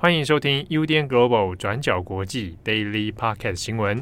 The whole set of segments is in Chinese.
欢迎收听 UDN Global 转角国际 Daily Podcast 新闻。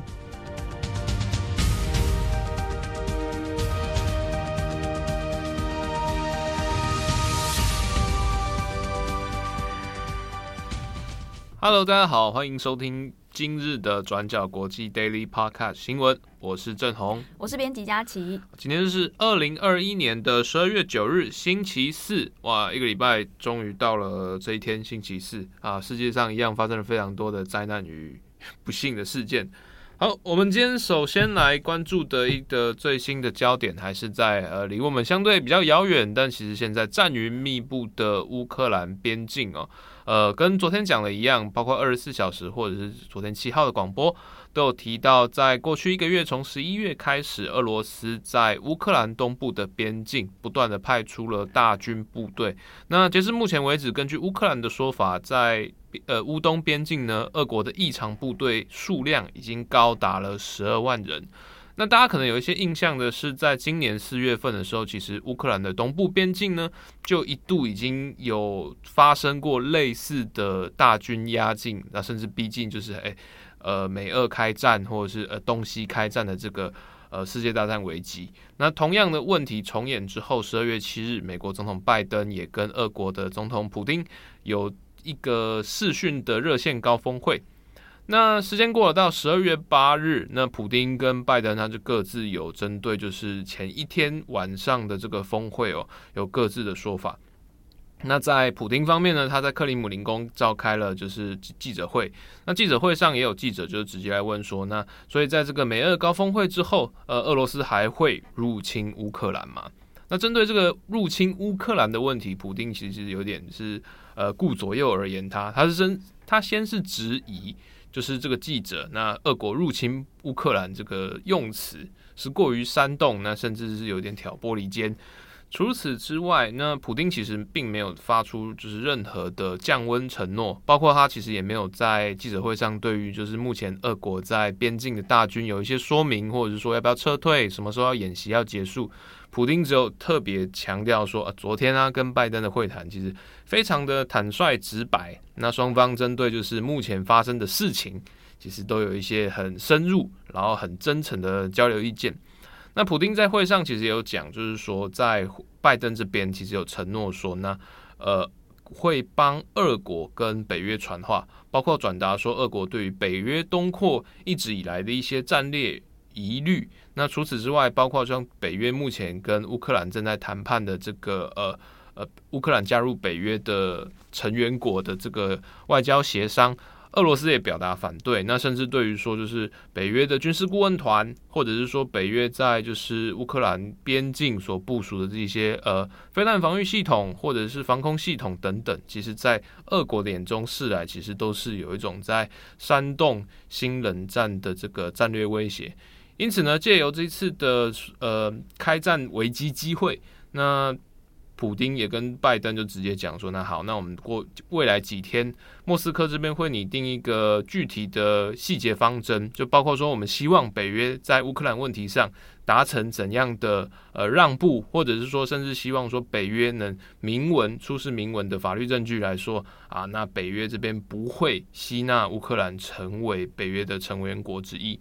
Hello，大家好，欢迎收听今日的转角国际 Daily Podcast 新闻。我是郑红，我是编辑佳琪。今天是二零二一年的十二月九日，星期四。哇，一个礼拜终于到了这一天，星期四啊！世界上一样发生了非常多的灾难与不幸的事件。好，我们今天首先来关注的一个最新的焦点，还是在呃离我们相对比较遥远，但其实现在战云密布的乌克兰边境哦。呃，跟昨天讲的一样，包括二十四小时或者是昨天七号的广播，都有提到，在过去一个月，从十一月开始，俄罗斯在乌克兰东部的边境不断的派出了大军部队。那截至目前为止，根据乌克兰的说法，在呃乌东边境呢，俄国的异常部队数量已经高达了十二万人。那大家可能有一些印象的是，在今年四月份的时候，其实乌克兰的东部边境呢，就一度已经有发生过类似的大军压境，那甚至逼近，就是诶呃美俄开战或者是呃东西开战的这个呃世界大战危机。那同样的问题重演之后，十二月七日，美国总统拜登也跟俄国的总统普丁有一个视讯的热线高峰会。那时间过了到十二月八日，那普丁跟拜登他就各自有针对就是前一天晚上的这个峰会哦，有各自的说法。那在普丁方面呢，他在克里姆林宫召开了就是记者会。那记者会上也有记者就直接来问说，那所以在这个美俄高峰会之后，呃，俄罗斯还会入侵乌克兰吗？那针对这个入侵乌克兰的问题，普丁其实有点是呃顾左右而言他，他是先他先是质疑。就是这个记者，那俄国入侵乌克兰这个用词是过于煽动，那甚至是有点挑拨离间。除此之外，那普丁其实并没有发出就是任何的降温承诺，包括他其实也没有在记者会上对于就是目前俄国在边境的大军有一些说明，或者是说要不要撤退，什么时候要演习要结束。普丁只有特别强调说，啊，昨天啊跟拜登的会谈其实非常的坦率直白，那双方针对就是目前发生的事情，其实都有一些很深入，然后很真诚的交流意见。那普丁在会上其实也有讲，就是说在拜登这边其实有承诺说，那呃会帮俄国跟北约传话，包括转达说俄国对于北约东扩一直以来的一些战略。疑虑。那除此之外，包括像北约目前跟乌克兰正在谈判的这个呃呃，乌克兰加入北约的成员国的这个外交协商，俄罗斯也表达反对。那甚至对于说，就是北约的军事顾问团，或者是说北约在就是乌克兰边境所部署的这些呃飞弹防御系统或者是防空系统等等，其实在俄国的眼中视来，其实都是有一种在煽动新冷战的这个战略威胁。因此呢，借由这次的呃开战危机机会，那普丁也跟拜登就直接讲说，那好，那我们过未来几天，莫斯科这边会拟定一个具体的细节方针，就包括说我们希望北约在乌克兰问题上达成怎样的呃让步，或者是说甚至希望说北约能明文出示明文的法律证据来说啊，那北约这边不会吸纳乌克兰成为北约的成员国之一。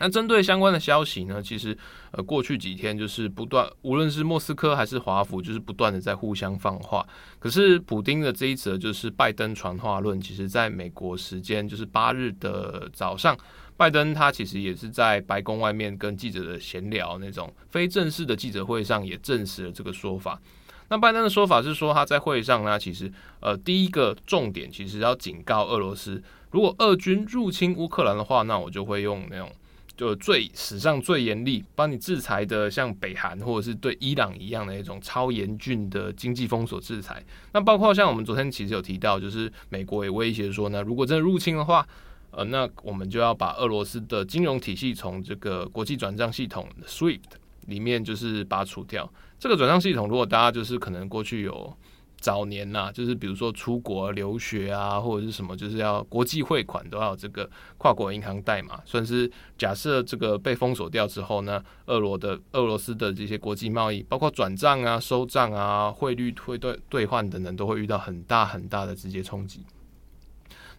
那针对相关的消息呢，其实呃过去几天就是不断，无论是莫斯科还是华府，就是不断的在互相放话。可是普丁的这一则就是拜登传话论，其实在美国时间就是八日的早上，拜登他其实也是在白宫外面跟记者的闲聊那种非正式的记者会上也证实了这个说法。那拜登的说法是说他在会上呢，其实呃第一个重点其实要警告俄罗斯，如果俄军入侵乌克兰的话，那我就会用那种。就最史上最严厉，帮你制裁的，像北韩或者是对伊朗一样的一种超严峻的经济封锁制裁。那包括像我们昨天其实有提到，就是美国也威胁说呢，如果真的入侵的话，呃，那我们就要把俄罗斯的金融体系从这个国际转账系统 SWIFT 里面就是拔除掉。这个转账系统，如果大家就是可能过去有。早年呐、就是比如说出国留学啊，或者是什么，就是要国际汇款都要这个跨国银行代码，算是假设这个被封锁掉之后呢，俄罗的俄罗斯的这些国际贸易，包括转账啊、收账啊、汇率汇兑兑换等等，都会遇到很大很大的直接冲击。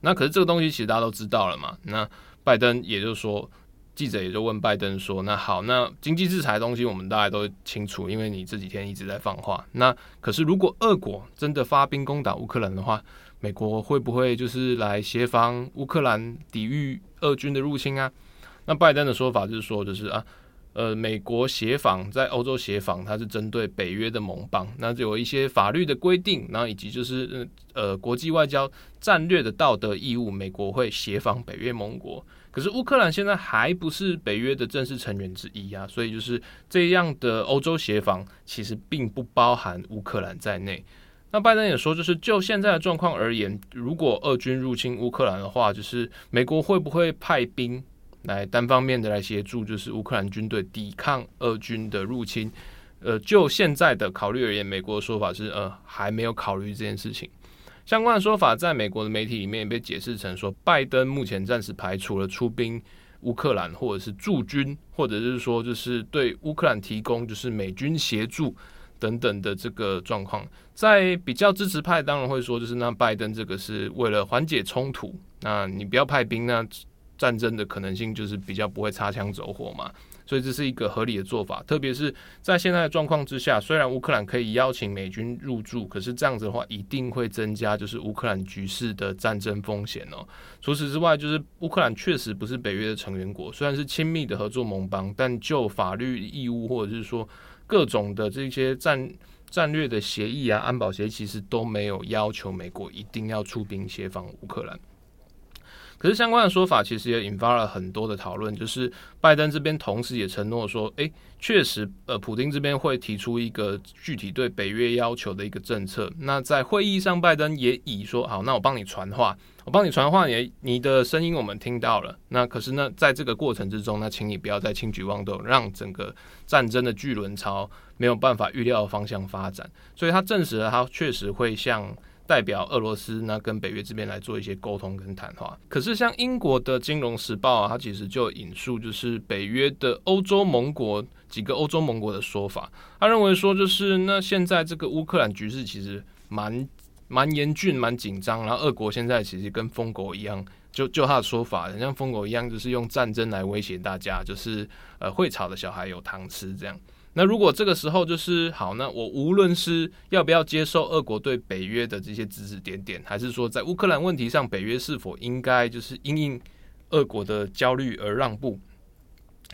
那可是这个东西其实大家都知道了嘛。那拜登也就是说，记者也就问拜登说：“那好，那经济制裁的东西我们大家都清楚，因为你这几天一直在放话。那可是如果俄国真的发兵攻打乌克兰的话，美国会不会就是来协防乌克兰抵御俄军的入侵啊？”那拜登的说法就是说，就是啊。呃，美国协防在欧洲协防，它是针对北约的盟邦，那有一些法律的规定，然后以及就是呃国际外交战略的道德义务，美国会协防北约盟国。可是乌克兰现在还不是北约的正式成员之一啊，所以就是这样的欧洲协防其实并不包含乌克兰在内。那拜登也说，就是就现在的状况而言，如果俄军入侵乌克兰的话，就是美国会不会派兵？来单方面的来协助，就是乌克兰军队抵抗俄军的入侵。呃，就现在的考虑而言，美国的说法是，呃，还没有考虑这件事情。相关的说法在美国的媒体里面也被解释成说，拜登目前暂时排除了出兵乌克兰，或者是驻军，或者是说就是对乌克兰提供就是美军协助等等的这个状况。在比较支持派当然会说，就是那拜登这个是为了缓解冲突，那你不要派兵那。战争的可能性就是比较不会擦枪走火嘛，所以这是一个合理的做法。特别是在现在的状况之下，虽然乌克兰可以邀请美军入驻，可是这样子的话一定会增加就是乌克兰局势的战争风险哦。除此之外，就是乌克兰确实不是北约的成员国，虽然是亲密的合作盟邦，但就法律义务或者是说各种的这些战战略的协议啊、安保协议，其实都没有要求美国一定要出兵协防乌克兰。可是相关的说法其实也引发了很多的讨论，就是拜登这边同时也承诺说，诶，确实，呃，普丁这边会提出一个具体对北约要求的一个政策。那在会议上，拜登也以说，好，那我帮你传话，我帮你传话，也你的声音我们听到了。那可是呢，在这个过程之中，那请你不要再轻举妄动，让整个战争的巨轮朝没有办法预料的方向发展。所以他证实了，他确实会向。代表俄罗斯那跟北约这边来做一些沟通跟谈话。可是像英国的《金融时报》啊，它其实就引述就是北约的欧洲盟国几个欧洲盟国的说法，他认为说就是那现在这个乌克兰局势其实蛮蛮严峻、蛮紧张，然后俄国现在其实跟疯狗一样，就就他的说法，很像疯狗一样，就是用战争来威胁大家，就是呃会吵的小孩有糖吃这样。那如果这个时候就是好，那我无论是要不要接受俄国对北约的这些指指点点，还是说在乌克兰问题上，北约是否应该就是因应俄国的焦虑而让步，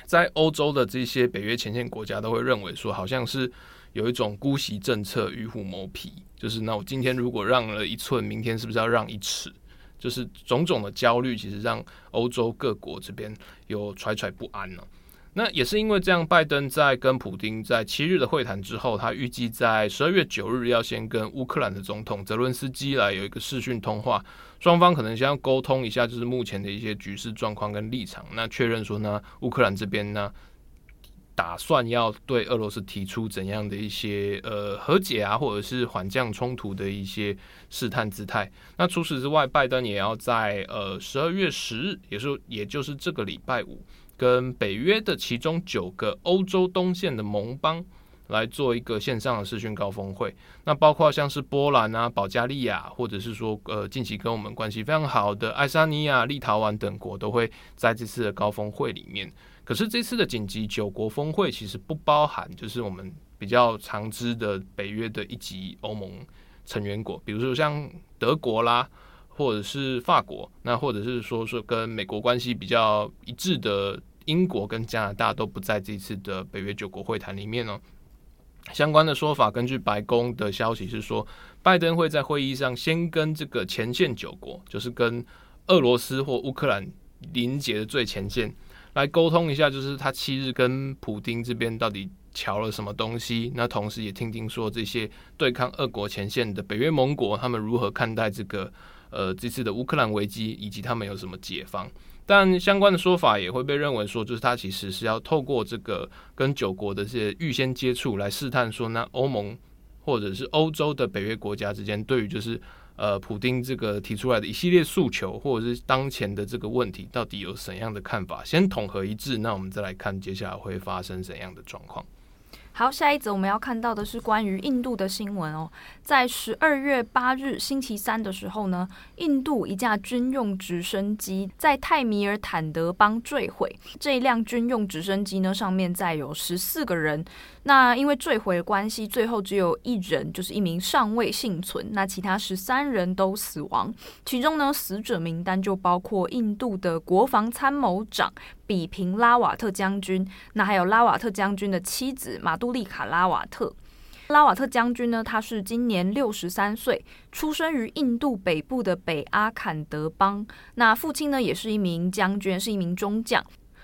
在欧洲的这些北约前线国家都会认为说，好像是有一种姑息政策，与虎谋皮，就是那我今天如果让了一寸，明天是不是要让一尺？就是种种的焦虑，其实让欧洲各国这边有揣揣不安呢、那也是因为这样，拜登在跟普丁在七日的会谈之后，他预计在十二月九日要先跟乌克兰的总统泽伦斯基来有一个视讯通话，双方可能先要沟通一下，就是目前的一些局势状况跟立场。那确认说呢，乌克兰这边呢，打算要对俄罗斯提出怎样的一些呃和解啊，或者是缓降冲突的一些试探姿态。那除此之外，拜登也要在呃十二月十日，也是也就是这个礼拜五。跟北约的其中九个欧洲东线的盟邦来做一个线上的视讯高峰会，那包括像是波兰啊、保加利亚，或者是说呃近期跟我们关系非常好的爱沙尼亚、立陶宛等国都会在这次的高峰会里面。可是这次的紧急九国峰会其实不包含就是我们比较常知的北约的一级欧盟成员国，比如说像德国啦。或者是法国，那或者是说说跟美国关系比较一致的英国跟加拿大都不在这次的北约九国会谈里面哦。相关的说法，根据白宫的消息是说，拜登会在会议上先跟这个前线九国，就是跟俄罗斯或乌克兰临结的最前线来沟通一下，就是他七日跟普丁这边到底乔了什么东西。那同时也听听说这些对抗俄国前线的北约盟国，他们如何看待这个。呃，这次的乌克兰危机以及他们有什么解方？但相关的说法也会被认为说，就是他其实是要透过这个跟九国的这些预先接触来试探说，那欧盟或者是欧洲的北约国家之间对于就是呃普丁这个提出来的一系列诉求，或者是当前的这个问题，到底有怎样的看法？先统合一致，那我们再来看接下来会发生怎样的状况。好，下一则我们要看到的是关于印度的新闻哦。在十二月八日星期三的时候呢，印度一架军用直升机在泰米尔坦德邦坠毁。这一辆军用直升机呢，上面载有十四个人。那因为坠毁的关系，最后只有一人，就是一名上尉幸存。那其他十三人都死亡。其中呢，死者名单就包括印度的国防参谋长比平拉瓦特将军，那还有拉瓦特将军的妻子马杜丽卡拉瓦特。拉瓦特将军呢，他是今年六十三岁，出生于印度北部的北阿坎德邦。那父亲呢，也是一名将军，是一名中将。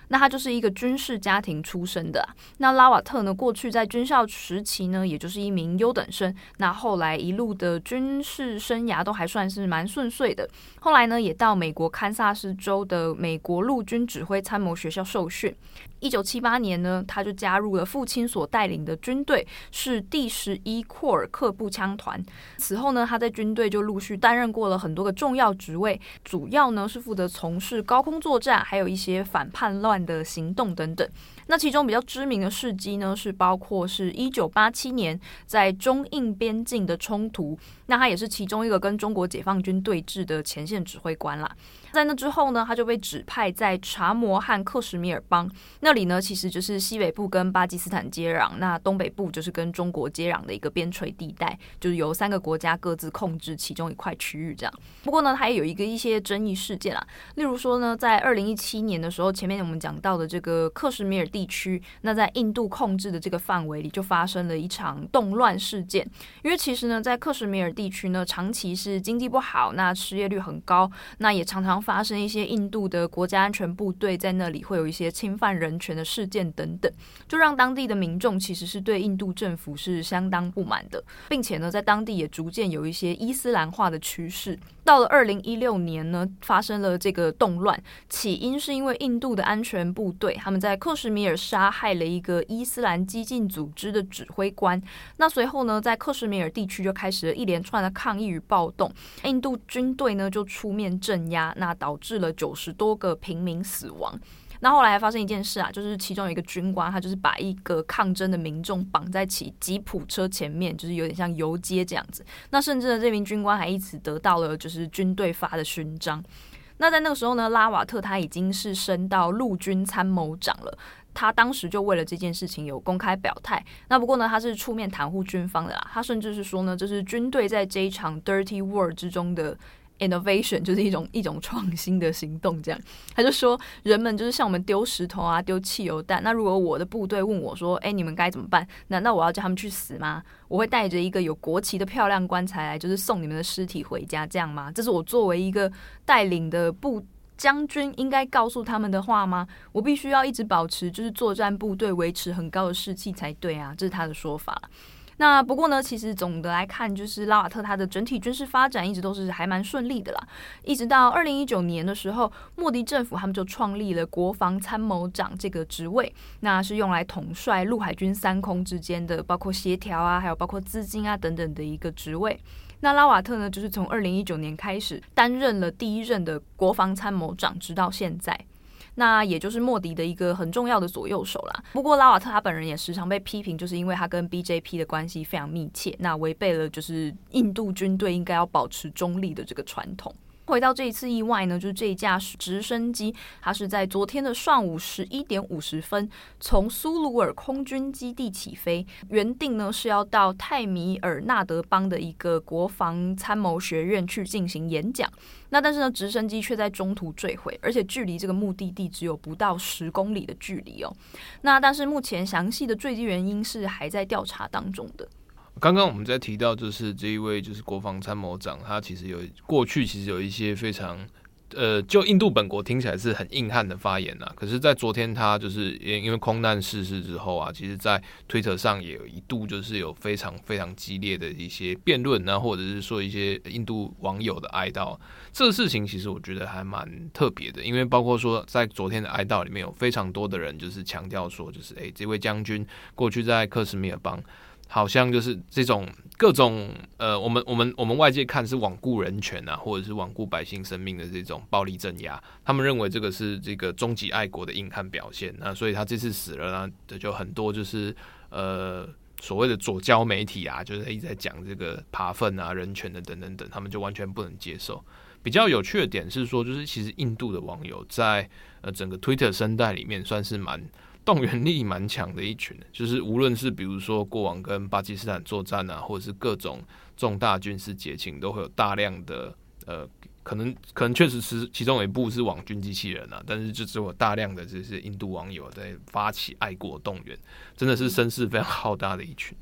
那他就是一个军事家庭出身的。那拉瓦特呢，过去在军校时期呢，也就是一名优等生。那后来一路的军事生涯都还算是蛮顺遂的。后来呢，也到美国堪萨斯州的美国陆军指挥参谋学校受训。一九七八年呢，他就加入了父亲所带领的军队，是第十一库尔克步枪团。此后呢，他在军队就陆续担任过了很多个重要职位，主要呢是负责从事高空作战，还有一些反叛乱的行动等等。那其中比较知名的事迹呢，是包括是一九八七年在中印边境的冲突，那他也是其中一个跟中国解放军对峙的前线指挥官啦。在那之后呢，他就被指派在查谟和克什米尔邦那里呢，其实就是西北部跟巴基斯坦接壤，那东北部就是跟中国接壤的一个边陲地带，就是由三个国家各自控制其中一块区域这样。不过呢，他也有一个一些争议事件啦，例如说呢，在二零一七年的时候，前面我们讲到的这个克什米尔地区，那在印度控制的这个范围里，就发生了一场动乱事件。因为其实呢，在克什米尔地区呢，长期是经济不好，那失业率很高，那也常常发生一些印度的国家安全部队在那里会有一些侵犯人权的事件等等，就让当地的民众其实是对印度政府是相当不满的，并且呢，在当地也逐渐有一些伊斯兰化的趋势。到了二零一六年呢，发生了这个动乱，起因是因为印度的安全部队他们在克什米尔杀害了一个伊斯兰激进组织的指挥官。那随后呢，在克什米尔地区就开始了一连串的抗议与暴动，印度军队呢就出面镇压，那导致了九十多个平民死亡。那后来还发生一件事啊，就是其中有一个军官，他就是把一个抗争的民众绑在起吉普车前面，就是有点像游街这样子。那甚至呢，这名军官还因此得到了就是军队发的勋章。那在那个时候呢，拉瓦特他已经是升到陆军参谋长了。他当时就为了这件事情有公开表态。那不过呢，他是出面袒护军方的啦。他甚至是说呢，这是军队在这一场 dirty war 之中的。Innovation 就是一种一种创新的行动，这样他就说，人们就是像我们丢石头啊，丢汽油弹。那如果我的部队问我说，哎，你们该怎么办？难道我要叫他们去死吗？我会带着一个有国旗的漂亮棺材来，就是送你们的尸体回家，这样吗？这是我作为一个带领的部将军应该告诉他们的话吗？我必须要一直保持就是作战部队维持很高的士气才对啊，这是他的说法。那不过呢，其实总的来看，就是拉瓦特他的整体军事发展一直都是还蛮顺利的啦。一直到二零一九年的时候，莫迪政府他们就创立了国防参谋长这个职位，那是用来统帅陆海军三空之间的，包括协调啊，还有包括资金啊等等的一个职位。那拉瓦特呢，就是从二零一九年开始担任了第一任的国防参谋长，直到现在。那也就是莫迪的一个很重要的左右手啦。不过拉瓦特他本人也时常被批评，就是因为他跟 BJP 的关系非常密切，那违背了就是印度军队应该要保持中立的这个传统。回到这一次意外呢，就是这一架直升机，它是在昨天的上午十一点五十分从苏鲁尔空军基地起飞，原定呢是要到泰米尔纳德邦的一个国防参谋学院去进行演讲。那但是呢，直升机却在中途坠毁，而且距离这个目的地只有不到十公里的距离哦。那但是目前详细的坠机原因是还在调查当中的。刚刚我们在提到，就是这一位就是国防参谋长，他其实有过去其实有一些非常呃，就印度本国听起来是很硬汉的发言呐。可是，在昨天他就是因因为空难逝世之后啊，其实，在推特上也有一度就是有非常非常激烈的一些辩论啊，或者是说一些印度网友的哀悼。这个事情其实我觉得还蛮特别的，因为包括说在昨天的哀悼里面有非常多的人就是强调说，就是诶，这位将军过去在克什米尔邦。好像就是这种各种呃，我们我们我们外界看是罔顾人权啊，或者是罔顾百姓生命的这种暴力镇压，他们认为这个是这个终极爱国的硬汉表现。那所以他这次死了呢，这就很多就是呃所谓的左交媒体啊，就是一直在讲这个扒粪啊、人权的等等等，他们就完全不能接受。比较有趣的点是说，就是其实印度的网友在呃整个 Twitter 生态里面算是蛮。动员力蛮强的一群，就是无论是比如说过往跟巴基斯坦作战啊，或者是各种重大军事节庆，都会有大量的呃，可能可能确实是其中有一部是网军机器人啊，但是就只有大量的这些印度网友在发起爱国动员，真的是声势非常浩大的一群。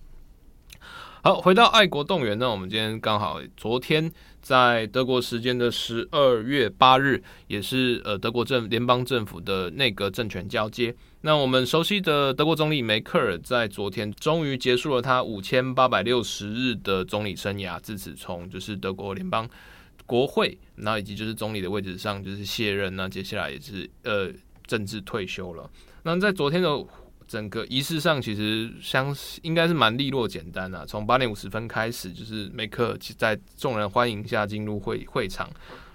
好，回到爱国动员呢，我们今天刚好昨天在德国时间的十二月八日，也是呃德国政联邦政府的内阁政权交接。那我们熟悉的德国总理梅克尔在昨天终于结束了他五千八百六十日的总理生涯，自此从就是德国联邦国会，然后以及就是总理的位置上就是卸任，那接下来也是呃政治退休了。那在昨天的整个仪式上，其实相应该是蛮利落简单啊。从八点五十分开始，就是梅克在众人欢迎下进入会会场，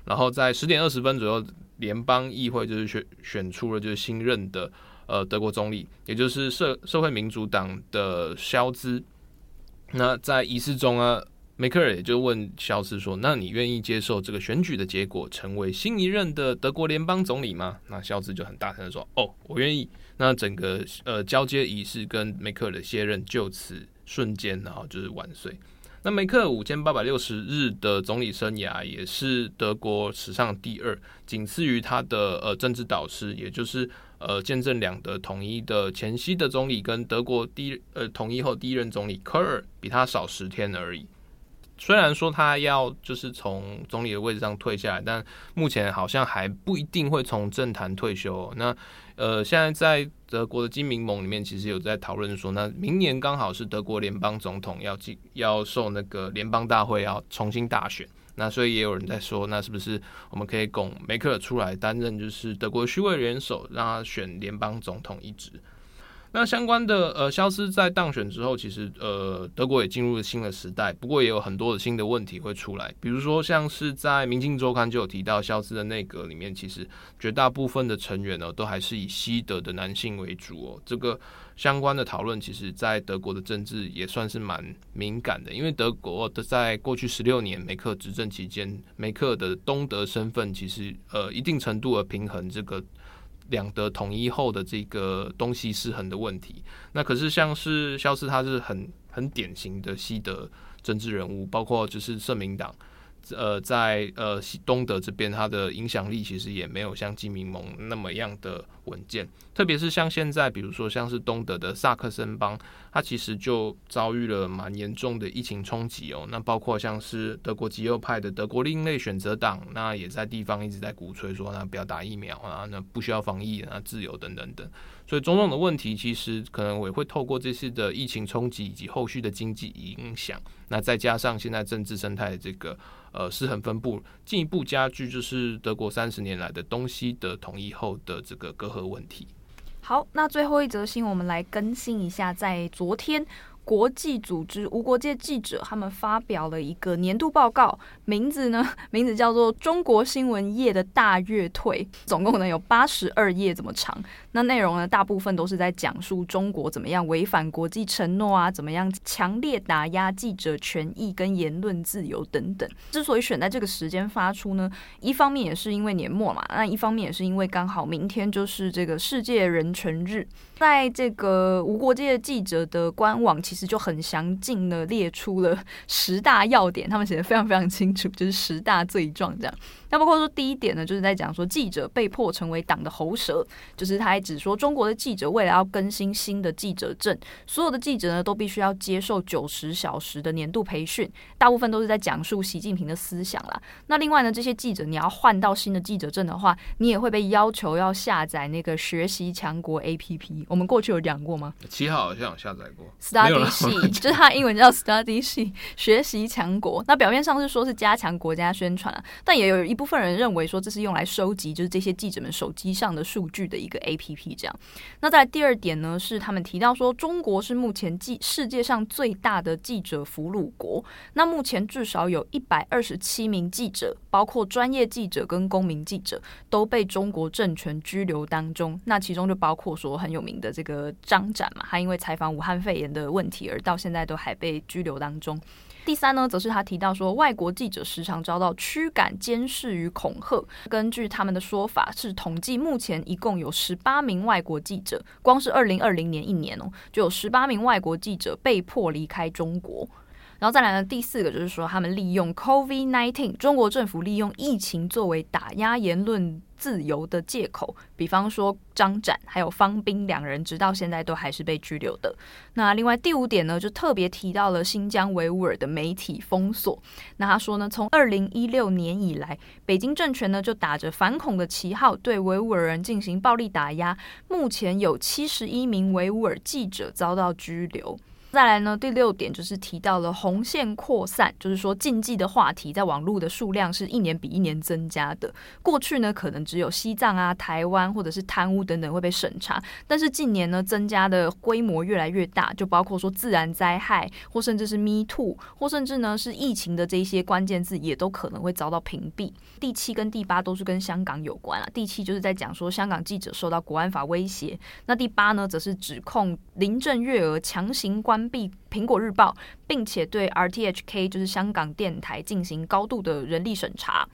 然后在十点二十分左右，联邦议会就是选选出了就是新任的。呃，德国总理，也就是社社会民主党的肖兹。那在仪式中啊，梅克尔也就问肖斯说：“那你愿意接受这个选举的结果，成为新一任的德国联邦总理吗？”那肖斯就很大声的说：“哦，我愿意。”那整个呃交接仪式跟梅克尔的卸任就此瞬间，然后就是完遂。那梅克尔五千八百六十日的总理生涯，也是德国史上第二，仅次于他的呃政治导师，也就是。呃，见证两德统一的前夕的总理跟德国第一呃统一后第一任总理科尔比他少十天而已。虽然说他要就是从总理的位置上退下来，但目前好像还不一定会从政坛退休。那呃，现在在德国的基民盟里面，其实有在讨论说，那明年刚好是德国联邦总统要进要受那个联邦大会要重新大选。那所以也有人在说，那是不是我们可以拱梅克尔出来担任就是德国虚位元首，让他选联邦总统一职？那相关的呃，肖斯在当选之后，其实呃，德国也进入了新的时代。不过也有很多的新的问题会出来，比如说像是在《明镜周刊》就有提到，肖斯的内阁里面，其实绝大部分的成员呢，都还是以西德的男性为主哦。这个相关的讨论，其实在德国的政治也算是蛮敏感的，因为德国的在过去十六年梅克执政期间，梅克的东德身份其实呃一定程度的平衡这个。两德统一后的这个东西失衡的问题，那可是像是肖斯，他是很很典型的西德政治人物，包括就是社民党。呃，在呃东德这边，它的影响力其实也没有像基民盟那么样的稳健。特别是像现在，比如说像是东德的萨克森邦，它其实就遭遇了蛮严重的疫情冲击哦。那包括像是德国极右派的德国另类选择党，那也在地方一直在鼓吹说，那不要打疫苗啊，那不需要防疫啊，自由等等等。所以种种的问题，其实可能也会透过这次的疫情冲击以及后续的经济影响，那再加上现在政治生态的这个。呃，失衡分布进一步加剧，就是德国三十年来的东西的统一后的这个隔阂问题。好，那最后一则新闻，我们来更新一下，在昨天。国际组织无国界记者他们发表了一个年度报告，名字呢，名字叫做《中国新闻业的大跃退》，总共呢有八十二页这么长。那内容呢，大部分都是在讲述中国怎么样违反国际承诺啊，怎么样强烈打压记者权益跟言论自由等等。之所以选在这个时间发出呢，一方面也是因为年末嘛，那一方面也是因为刚好明天就是这个世界人权日。在这个无国界记者的官网，其实就很详尽的列出了 十大要点，他们写的非常非常清楚，就是十大罪状这样。那包括说第一点呢，就是在讲说记者被迫成为党的喉舌，就是他还指说中国的记者为了要更新新的记者证，所有的记者呢都必须要接受九十小时的年度培训，大部分都是在讲述习近平的思想啦。那另外呢，这些记者你要换到新的记者证的话，你也会被要求要下载那个学习强国 APP。我们过去有讲过吗？七号好像有下载过，Study study 系，就是它英文叫 study 系，学习强国。那表面上是说是加强国家宣传啊，但也有一部分人认为说这是用来收集就是这些记者们手机上的数据的一个 APP。这样。那在第二点呢，是他们提到说中国是目前记世界上最大的记者俘虏国。那目前至少有一百二十七名记者，包括专业记者跟公民记者，都被中国政权拘留当中。那其中就包括说很有名的这个张展嘛，他因为采访武汉肺炎的问而到现在都还被拘留当中。第三呢，则是他提到说，外国记者时常遭到驱赶、监视与恐吓。根据他们的说法，是统计目前一共有十八名外国记者，光是二零二零年一年哦，就有十八名外国记者被迫离开中国。然后再来呢，第四个就是说，他们利用 COVID-19，中国政府利用疫情作为打压言论自由的借口。比方说，张展还有方斌两人，直到现在都还是被拘留的。那另外第五点呢，就特别提到了新疆维吾尔的媒体封锁。那他说呢，从二零一六年以来，北京政权呢就打着反恐的旗号，对维吾尔人进行暴力打压。目前有七十一名维吾尔记者遭到拘留。再来呢，第六点就是提到了红线扩散，就是说禁忌的话题在网络的数量是一年比一年增加的。过去呢，可能只有西藏啊、台湾或者是贪污等等会被审查，但是近年呢，增加的规模越来越大，就包括说自然灾害，或甚至是 Me Too，或甚至呢是疫情的这些关键字，也都可能会遭到屏蔽。第七跟第八都是跟香港有关啊。第七就是在讲说香港记者受到国安法威胁，那第八呢，则是指控林郑月娥强行关。关闭苹果日报，并且对 RTHK 就是香港电台进行高度的人力审查。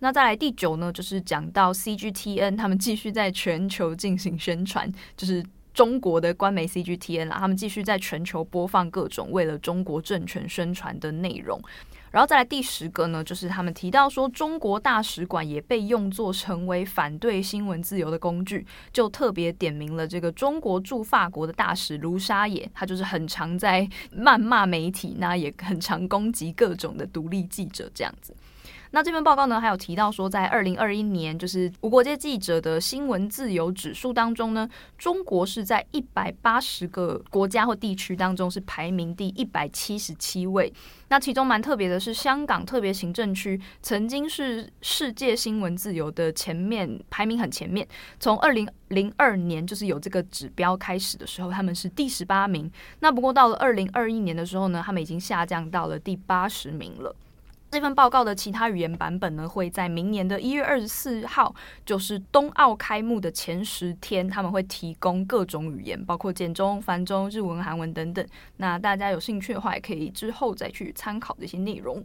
那再来第九呢，就是讲到 CGTN，他们继续在全球进行宣传，就是中国的官媒 CGTN 啦，他们继续在全球播放各种为了中国政权宣传的内容。然后再来第十个呢，就是他们提到说，中国大使馆也被用作成为反对新闻自由的工具，就特别点名了这个中国驻法国的大使卢沙野，他就是很常在谩骂媒体，那也很常攻击各种的独立记者这样子。那这份报告呢，还有提到说，在二零二一年，就是无国界记者的新闻自由指数当中呢，中国是在一百八十个国家或地区当中是排名第一百七十七位。那其中蛮特别的是，香港特别行政区曾经是世界新闻自由的前面排名很前面，从二零零二年就是有这个指标开始的时候，他们是第十八名。那不过到了二零二一年的时候呢，他们已经下降到了第八十名了。这份报告的其他语言版本呢，会在明年的一月二十四号，就是冬奥开幕的前十天，他们会提供各种语言，包括简中、繁中、日文、韩文等等。那大家有兴趣的话，也可以之后再去参考这些内容。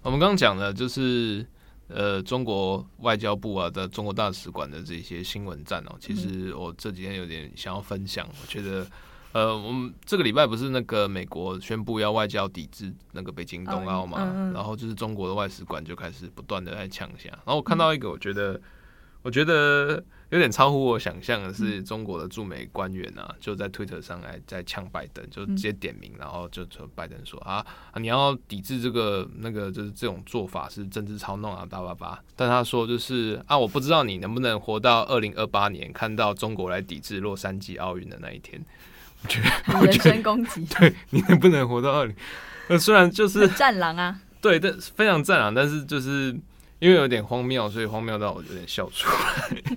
我们刚刚讲的就是呃，中国外交部啊的中国大使馆的这些新闻站哦。其实我这几天有点想要分享，我觉得。呃，我们这个礼拜不是那个美国宣布要外交抵制那个北京冬奥嘛，嗯嗯、然后就是中国的外使馆就开始不断的在呛下。然后我看到一个，我觉得、嗯、我觉得有点超乎我想象的是，中国的驻美官员啊，就在推特上来在呛拜登，就直接点名，然后就说拜登说啊，你要抵制这个那个就是这种做法是政治操弄啊，叭叭叭。但他说就是啊，我不知道你能不能活到二零二八年，看到中国来抵制洛杉矶奥运的那一天。我觉得人身攻击，对你能不能活到二零？那虽然就是战狼啊，对，但非常战狼，但是就是因为有点荒谬，所以荒谬到我有点笑出来。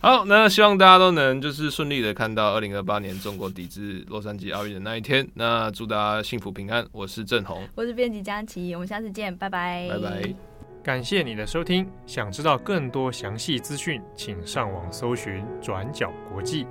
好，那希望大家都能就是顺利的看到二零二八年中国抵制洛杉矶奥运的那一天。那祝大家幸福平安。我是郑红，我是编辑佳琪，我们下次见，拜拜，拜拜。感谢你的收听，想知道更多详细资讯，请上网搜寻转角国际。